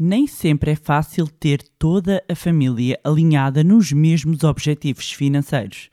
Nem sempre é fácil ter toda a família alinhada nos mesmos objetivos financeiros.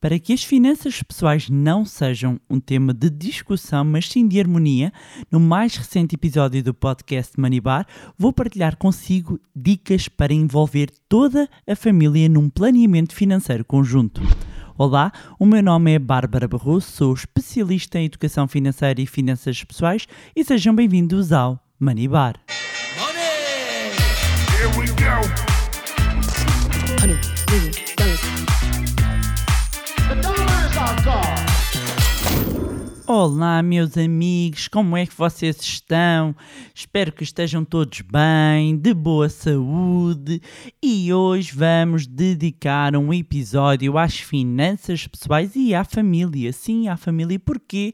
Para que as finanças pessoais não sejam um tema de discussão, mas sim de harmonia, no mais recente episódio do podcast Manibar, vou partilhar consigo dicas para envolver toda a família num planeamento financeiro conjunto. Olá, o meu nome é Bárbara Barroso, sou especialista em educação financeira e finanças pessoais e sejam bem-vindos ao Manibar. Here we go. Dollars. Olá, meus amigos, como é que vocês estão? Espero que estejam todos bem, de boa saúde. E hoje vamos dedicar um episódio às finanças pessoais e à família. Sim, à família. Porquê?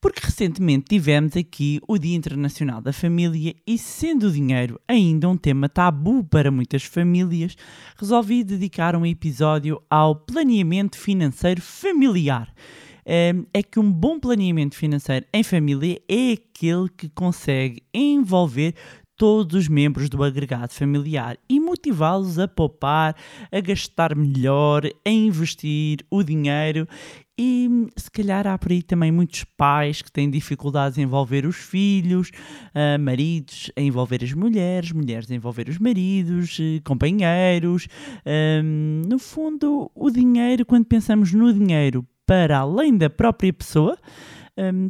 Porque recentemente tivemos aqui o Dia Internacional da Família e, sendo o dinheiro ainda um tema tabu para muitas famílias, resolvi dedicar um episódio ao planeamento financeiro familiar é que um bom planeamento financeiro em família é aquele que consegue envolver todos os membros do agregado familiar e motivá-los a poupar, a gastar melhor, a investir o dinheiro. E se calhar há por aí também muitos pais que têm dificuldades em envolver os filhos, ah, maridos a envolver as mulheres, mulheres a envolver os maridos, eh, companheiros. Ahm, no fundo, o dinheiro, quando pensamos no dinheiro para além da própria pessoa,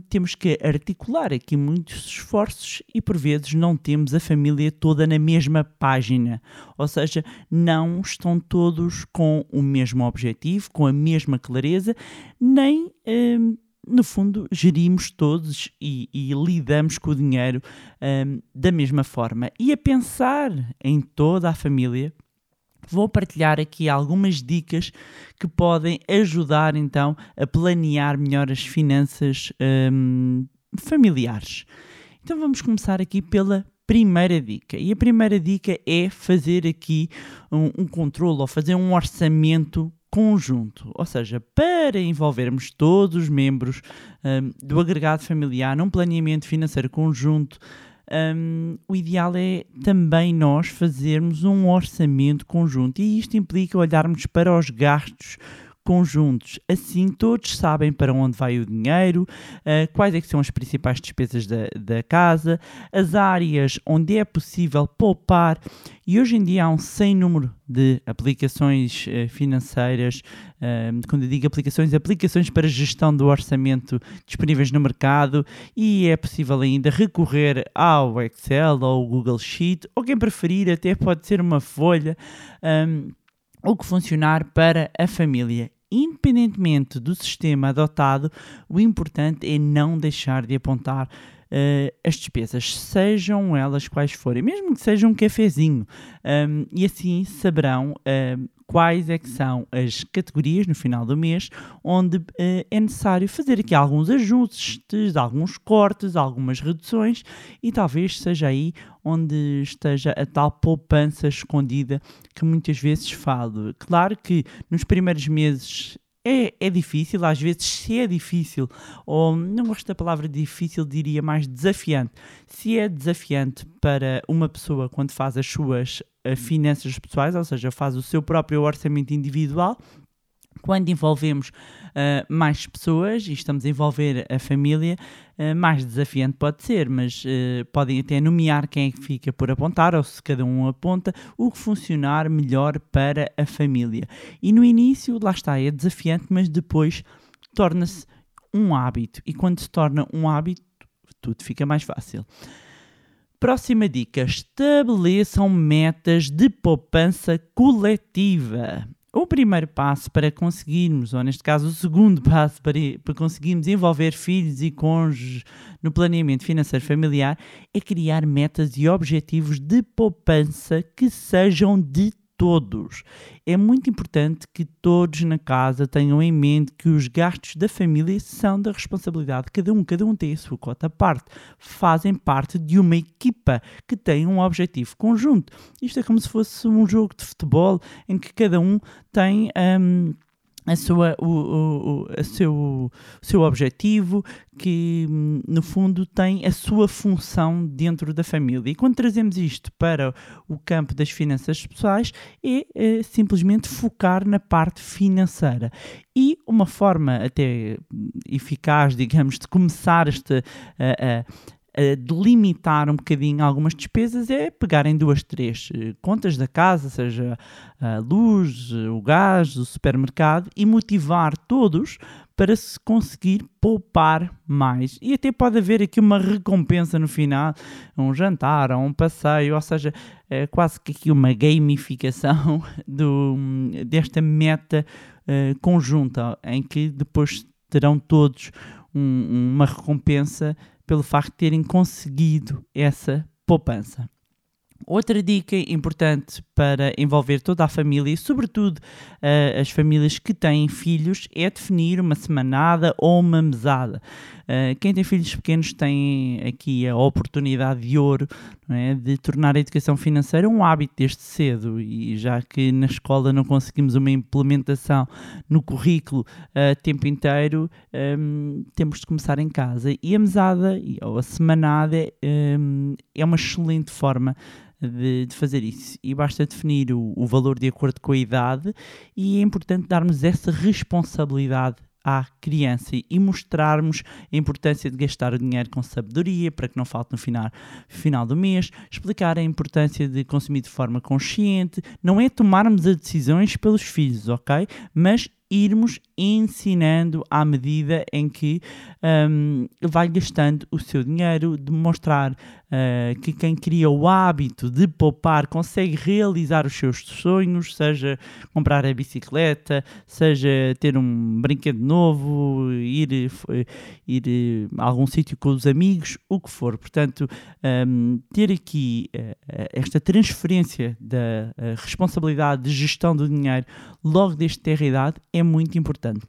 temos que articular aqui muitos esforços e por vezes não temos a família toda na mesma página, ou seja, não estão todos com o mesmo objetivo, com a mesma clareza, nem no fundo, gerimos todos e, e lidamos com o dinheiro da mesma forma. E a pensar em toda a família, vou partilhar aqui algumas dicas que podem ajudar então a planear melhor as finanças hum, familiares. Então vamos começar aqui pela primeira dica. E a primeira dica é fazer aqui um, um controle ou fazer um orçamento conjunto, ou seja, para envolvermos todos os membros hum, do agregado familiar num planeamento financeiro conjunto, um, o ideal é também nós fazermos um orçamento conjunto. E isto implica olharmos para os gastos conjuntos. Assim todos sabem para onde vai o dinheiro, uh, quais é são as principais despesas da, da casa, as áreas onde é possível poupar e hoje em dia há um sem número de aplicações uh, financeiras, uh, quando eu digo aplicações, aplicações para gestão do orçamento disponíveis no mercado e é possível ainda recorrer ao Excel ou ao Google Sheet ou quem preferir até pode ser uma folha. O que funcionar para a família independentemente do sistema adotado, o importante é não deixar de apontar uh, as despesas, sejam elas quais forem, mesmo que seja um cafezinho, um, e assim saberão uh, quais é que são as categorias no final do mês onde uh, é necessário fazer aqui alguns ajustes, alguns cortes, algumas reduções e talvez seja aí onde esteja a tal poupança escondida que muitas vezes falo. Claro que nos primeiros meses é, é difícil, às vezes se é difícil, ou não gosto da palavra difícil, diria mais desafiante. Se é desafiante para uma pessoa quando faz as suas finanças pessoais, ou seja, faz o seu próprio orçamento individual, quando envolvemos uh, mais pessoas e estamos a envolver a família, uh, mais desafiante pode ser, mas uh, podem até nomear quem é que fica por apontar ou se cada um aponta o que funcionar melhor para a família. E no início, lá está, é desafiante, mas depois torna-se um hábito e quando se torna um hábito, tudo fica mais fácil. Próxima dica: estabeleçam metas de poupança coletiva. O primeiro passo para conseguirmos, ou neste caso o segundo passo para, para conseguirmos envolver filhos e cônjuges no planeamento financeiro familiar, é criar metas e objetivos de poupança que sejam de todos. É muito importante que todos na casa tenham em mente que os gastos da família são da responsabilidade de cada um, cada um tem a sua cota à parte, fazem parte de uma equipa que tem um objetivo conjunto. Isto é como se fosse um jogo de futebol em que cada um tem. Um, a sua, o, o, o, seu, o seu objetivo, que no fundo tem a sua função dentro da família. E quando trazemos isto para o campo das finanças pessoais, é, é simplesmente focar na parte financeira. E uma forma até eficaz, digamos, de começar esta. a- a- delimitar um bocadinho algumas despesas é pegarem duas, três eh, contas da casa, seja a luz, eh, o gás, o supermercado e motivar todos para se conseguir poupar mais. E até pode haver aqui uma recompensa no final, um jantar ou um passeio, ou seja, é quase que aqui uma gamificação do, desta meta eh, conjunta, em que depois terão todos um- uma recompensa pelo facto de terem conseguido essa poupança. Outra dica importante para envolver toda a família e, sobretudo, eh, as famílias que têm filhos é definir uma semanada ou uma mesada. Eh, quem tem filhos pequenos tem aqui a oportunidade de ouro é, de tornar a educação financeira um hábito desde cedo e já que na escola não conseguimos uma implementação no currículo a tempo inteiro, hum, temos de começar em casa. E a mesada ou a semanada hum, é uma excelente forma de, de fazer isso. E basta definir o, o valor de acordo com a idade e é importante darmos essa responsabilidade à criança e mostrarmos a importância de gastar o dinheiro com sabedoria para que não falte no final, final do mês, explicar a importância de consumir de forma consciente, não é tomarmos as decisões pelos filhos, ok? Mas irmos ensinando à medida em que hum, vai gastando o seu dinheiro, demonstrar ah, que quem cria o hábito de poupar consegue realizar os seus sonhos, seja comprar a bicicleta, seja ter um brinquedo novo, ir, ir eh, a algum sítio com os amigos, o que for. Portanto, hum, ter aqui eh, esta transferência da responsabilidade de gestão do dinheiro logo desde ter idade é muito importante.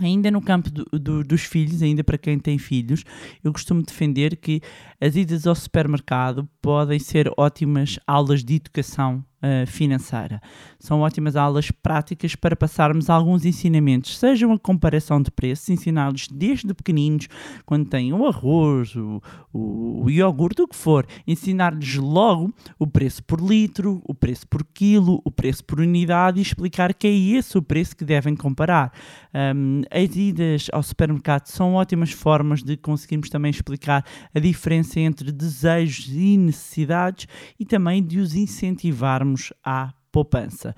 Ainda no campo do- do- dos filhos, ainda para quem tem filhos, eu costumo defender que as idas ao supermercado podem ser ótimas aulas de educação ah, financeira. São ótimas aulas práticas para passarmos alguns ensinamentos, sejam a comparação de preços, ensiná-los desde pequeninos, quando têm o arroz, o, o, o iogurte, o que for, ensinar-lhes logo o preço por litro, o preço por quilo, o preço por unidade e explicar que é esse o preço que devem comparar. Um, as idas ao supermercado são ótimas formas de conseguirmos também explicar a diferença entre desejos e necessidades e também de os incentivarmos à poupança.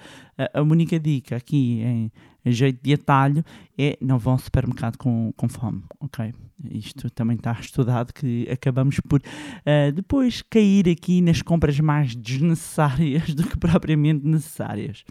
A, única dica aqui em, jeito de atalho é não vão ao supermercado com, com fome, ok? Isto também está estudado que acabamos por ah, depois cair aqui nas compras mais desnecessárias do que propriamente necessárias.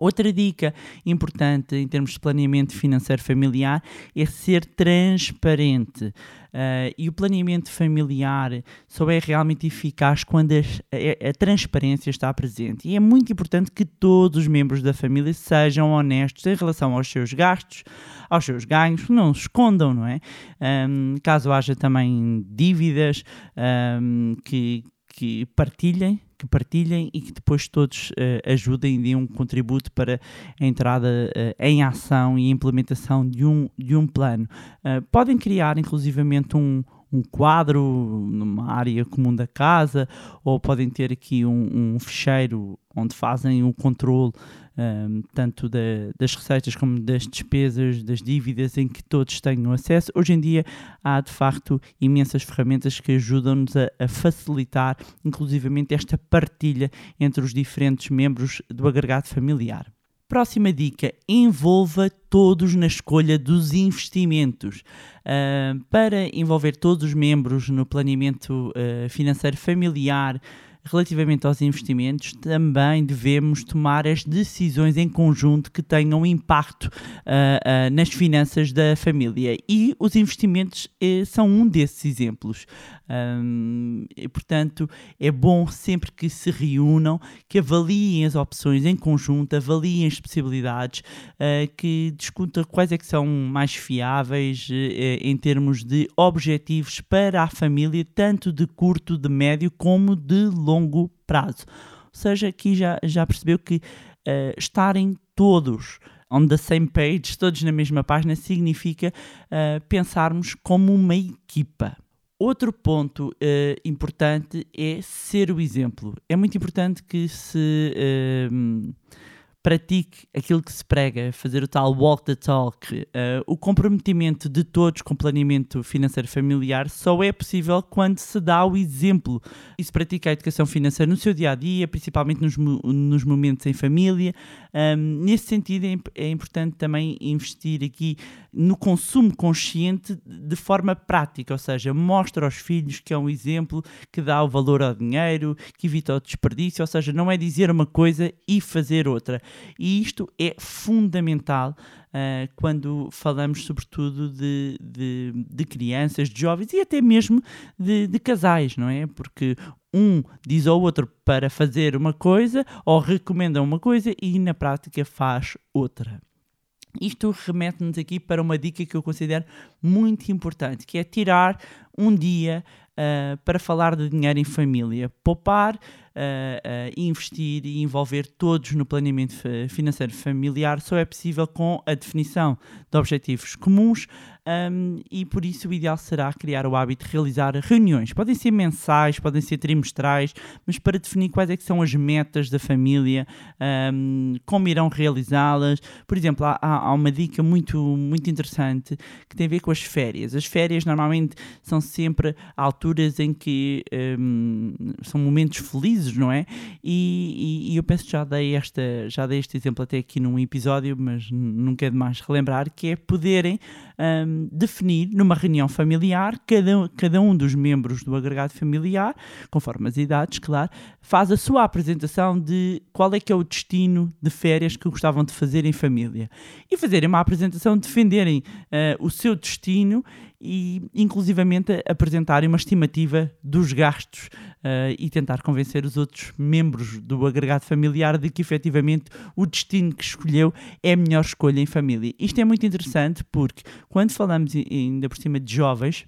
Outra dica importante em termos de planeamento financeiro familiar é ser transparente. Ah, e o planeamento familiar só é realmente eficaz quando a, a transparência está presente. E é muito importante que todos os membros da família sejam honestos em relação aos seus gastos, aos seus ganhos, não se escondam, não é? Ahm, caso haja também dívidas, ahm, que, que partilhem que partilhem e que depois todos eh, ajudem e deem um contributo para a entrada eh, em ação e implementação de um, de um plano. Eh, podem criar inclusivamente um, um quadro numa área comum da casa ou podem ter aqui um, um fecheiro onde fazem o controle um, tanto da- das receitas como das despesas, das dívidas, em que todos tenham acesso. Hoje em dia há de facto imensas ferramentas que ajudam-nos a, a facilitar, inclusivamente, esta partilha entre os diferentes membros do agregado familiar. Próxima dica: envolva todos na escolha dos investimentos. Ah, para envolver todos os membros no planeamento ah, financeiro familiar relativamente aos investimentos, também devemos tomar as decisões em conjunto que tenham impacto ah, ah, nas finanças da família. E os investimentos eh, são um desses exemplos. E, portanto, é bom sempre que se reúnam, que avaliem as opções em conjunto, avaliem as possibilidades, ah, que discutam quais é que são mais fiáveis eh, em termos de objetivos para a família, tanto de curto, de médio, como de longo prazo. Ou seja, aqui já, já percebeu que ah, estarem todos on the same page, todos na mesma página, significa uh, pensarmos como uma equipa. Outro ponto uh, importante é ser o exemplo. É muito importante que se uh, pratique aquilo que se prega, fazer o tal walk the talk. Uh, o comprometimento de todos com o planeamento financeiro familiar só é possível quando se dá o exemplo e se pratica a educação financeira no seu dia a dia, principalmente nos, nos momentos em família. Um, nesse sentido, é, é, importante também investir aqui no consumo consciente de forma prática, ou seja, mostra aos filhos que é um exemplo que dá o valor ao dinheiro, que evita o desperdício, ou seja, não é dizer uma coisa e fazer outra. E isto é fundamental uh, quando falamos, sobretudo, de, de, de, crianças, de jovens e até mesmo de, de casais, não é? Porque um diz ao outro para fazer uma coisa ou recomenda uma coisa e na prática faz outra. Isto remete-nos aqui para uma dica que eu considero muito importante, que é tirar um dia uh, para falar de dinheiro em família. Poupar, uh, investir e envolver todos no planeamento financeiro familiar só é possível com a definição de objetivos comuns, um, e por isso o ideal será criar o hábito de realizar reuniões. Podem ser mensais, podem ser trimestrais, mas para definir quais é são as metas da família, um, como irão realizá-las. Por exemplo, há, há, uma dica muito, muito interessante que tem a ver com as férias. As férias normalmente são sempre alturas em que um, são momentos felizes, não é? E, e, e eu penso que já dei, esta, já dei este exemplo até aqui num episódio, mas nunca é demais relembrar, que é poderem um, definir numa reunião familiar, cada, cada um dos membros do agregado familiar, conforme as idades, claro, faz a sua apresentação de qual é que é o destino de férias que gostavam de fazer em família. E fazerem uma apresentação, defenderem uh, o seu destino e, inclusivamente, apresentarem uma estimativa dos gastos uh, e tentar convencer os outros membros do agregado familiar de que, efetivamente, o destino que escolheu é a melhor escolha em família. Isto é muito interessante porque, quando falamos ainda por cima de jovens,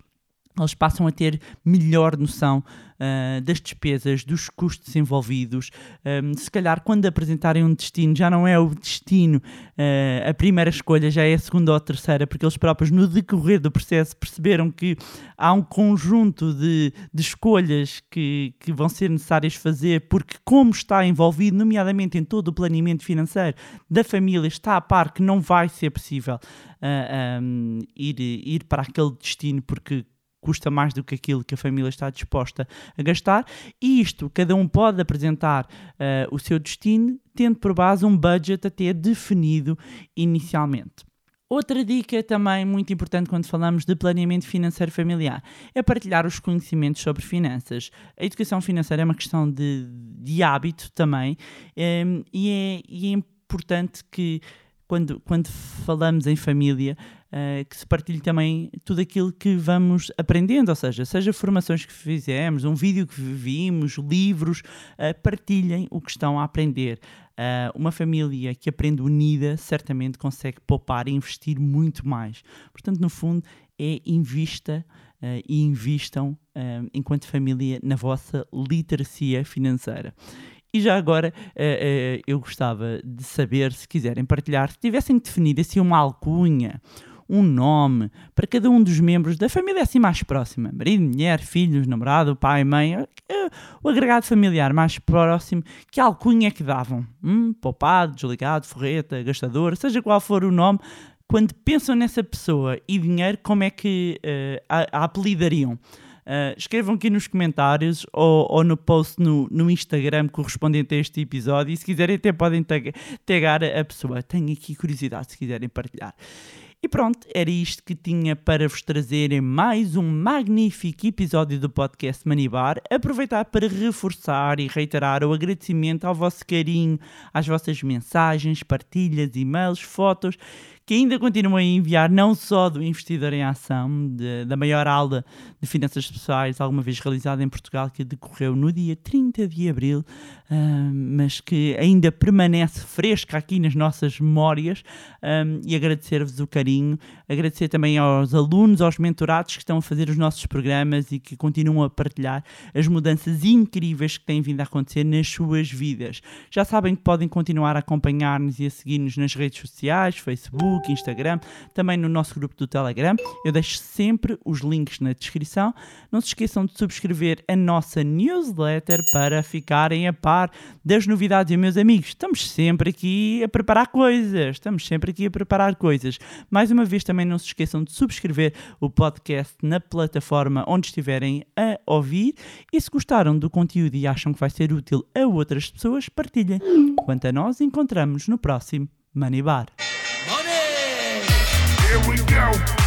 eles passam a ter melhor noção uh, das despesas, dos custos envolvidos. Um, se calhar, quando apresentarem um destino, já não é o destino uh, a primeira escolha, já é a segunda ou a terceira, porque eles próprios, no decorrer do processo, perceberam que há um conjunto de, de escolhas que, que vão ser necessárias fazer, porque, como está envolvido, nomeadamente em todo o planeamento financeiro da família, está a par que não vai ser possível uh, um, ir, ir para aquele destino, porque custa mais do que aquilo que a família está disposta a gastar, e isto, cada um pode apresentar uh, o seu destino, tendo por base um budget até definido inicialmente. Outra dica também muito importante quando falamos de planeamento financeiro familiar é partilhar os conhecimentos sobre finanças. A educação financeira é uma questão de, de hábito também um, ehm, e, é, e é importante que quando, quando falamos em família, uh, que se partilhe também tudo aquilo que vamos aprendendo, ou seja, seja formações que fizemos, um vídeo que vimos, livros, uh, partilhem o que estão a aprender. Uh, uma família que aprende unida certamente consegue poupar e investir muito mais. Portanto, no fundo, é invista e invistam enquanto família na vossa literacia financeira. E já agora uh, uh, eu gostava de saber, se quiserem partilhar, se tivessem definido assim uma alcunha, um nome para cada um dos membros da família assim mais próxima: marido, mulher, filhos, namorado, pai, mãe, uh, o agregado familiar mais próximo, que alcunha é que davam? Hum, poupado, desligado, forreta, gastador, seja qual for o nome, quando pensam nessa pessoa e dinheiro, como é que a, a apelidariam? Uh, escrevam aqui nos comentários ou, ou no post no, no, Instagram correspondente a este episódio e se quiserem até podem tag, tagar a pessoa. Tenho aqui curiosidade se quiserem partilhar. E pronto, era isto que tinha para vos trazer em mais um magnífico episódio do podcast Manibar. Aproveitar para reforçar e reiterar o agradecimento ao vosso carinho, às vossas mensagens, partilhas, e-mails, fotos que ainda continuam a enviar, não só do Investidor em Ação, de- da maior aula de finanças pessoais alguma vez realizada em Portugal, que decorreu no dia 30 de abril, ah, mas que ainda permanece fresca aqui nas nossas memórias, ah, e agradecer-vos o carinho, agradecer também aos alunos, aos mentorados que estão a fazer os nossos programas e que continuam a partilhar as mudanças incríveis que têm vindo a acontecer nas suas vidas. Já sabem que podem continuar a acompanhar-nos e a seguir-nos nas redes sociais, Facebook, Instagram, também no nosso grupo do Telegram. Eu deixo sempre os links na descrição. Não se esqueçam de subscrever a nossa newsletter para ficarem a par das novidades. E, meus amigos, estamos sempre aqui a preparar coisas. Estamos sempre aqui a preparar coisas. Mais uma vez, também não se esqueçam de subscrever o podcast na plataforma onde estiverem a ouvir. E se gostaram do conteúdo e acham que vai ser útil a outras pessoas, partilhem. Quanto a nós, encontramos no próximo Money Bar. Here we go.